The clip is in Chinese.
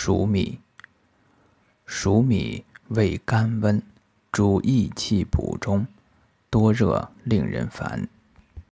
熟米熟米味甘温，主益气补中，多热令人烦。